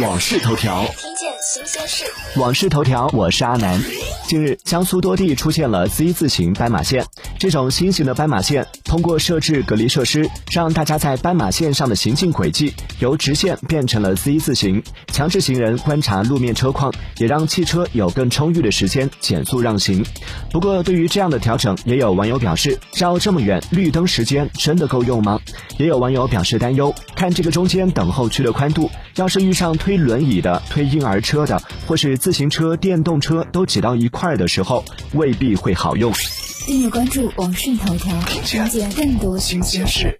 往事头条，听见新鲜事。网事头条，我是阿南。近日，江苏多地出现了 Z 字形斑马线。这种新型的斑马线，通过设置隔离设施，让大家在斑马线上的行进轨迹由直线变成了 Z 字形，强制行人观察路面车况，也让汽车有更充裕的时间减速让行。不过，对于这样的调整，也有网友表示，绕这么远，绿灯时间真的够用吗？也有网友表示担忧，看这个中间等候区的宽度，要是遇上推轮椅的、推婴儿车的，或是自行车、电动车都挤到一块儿的时候，未必会好用。订阅关注网讯头条，了解更多新鲜事。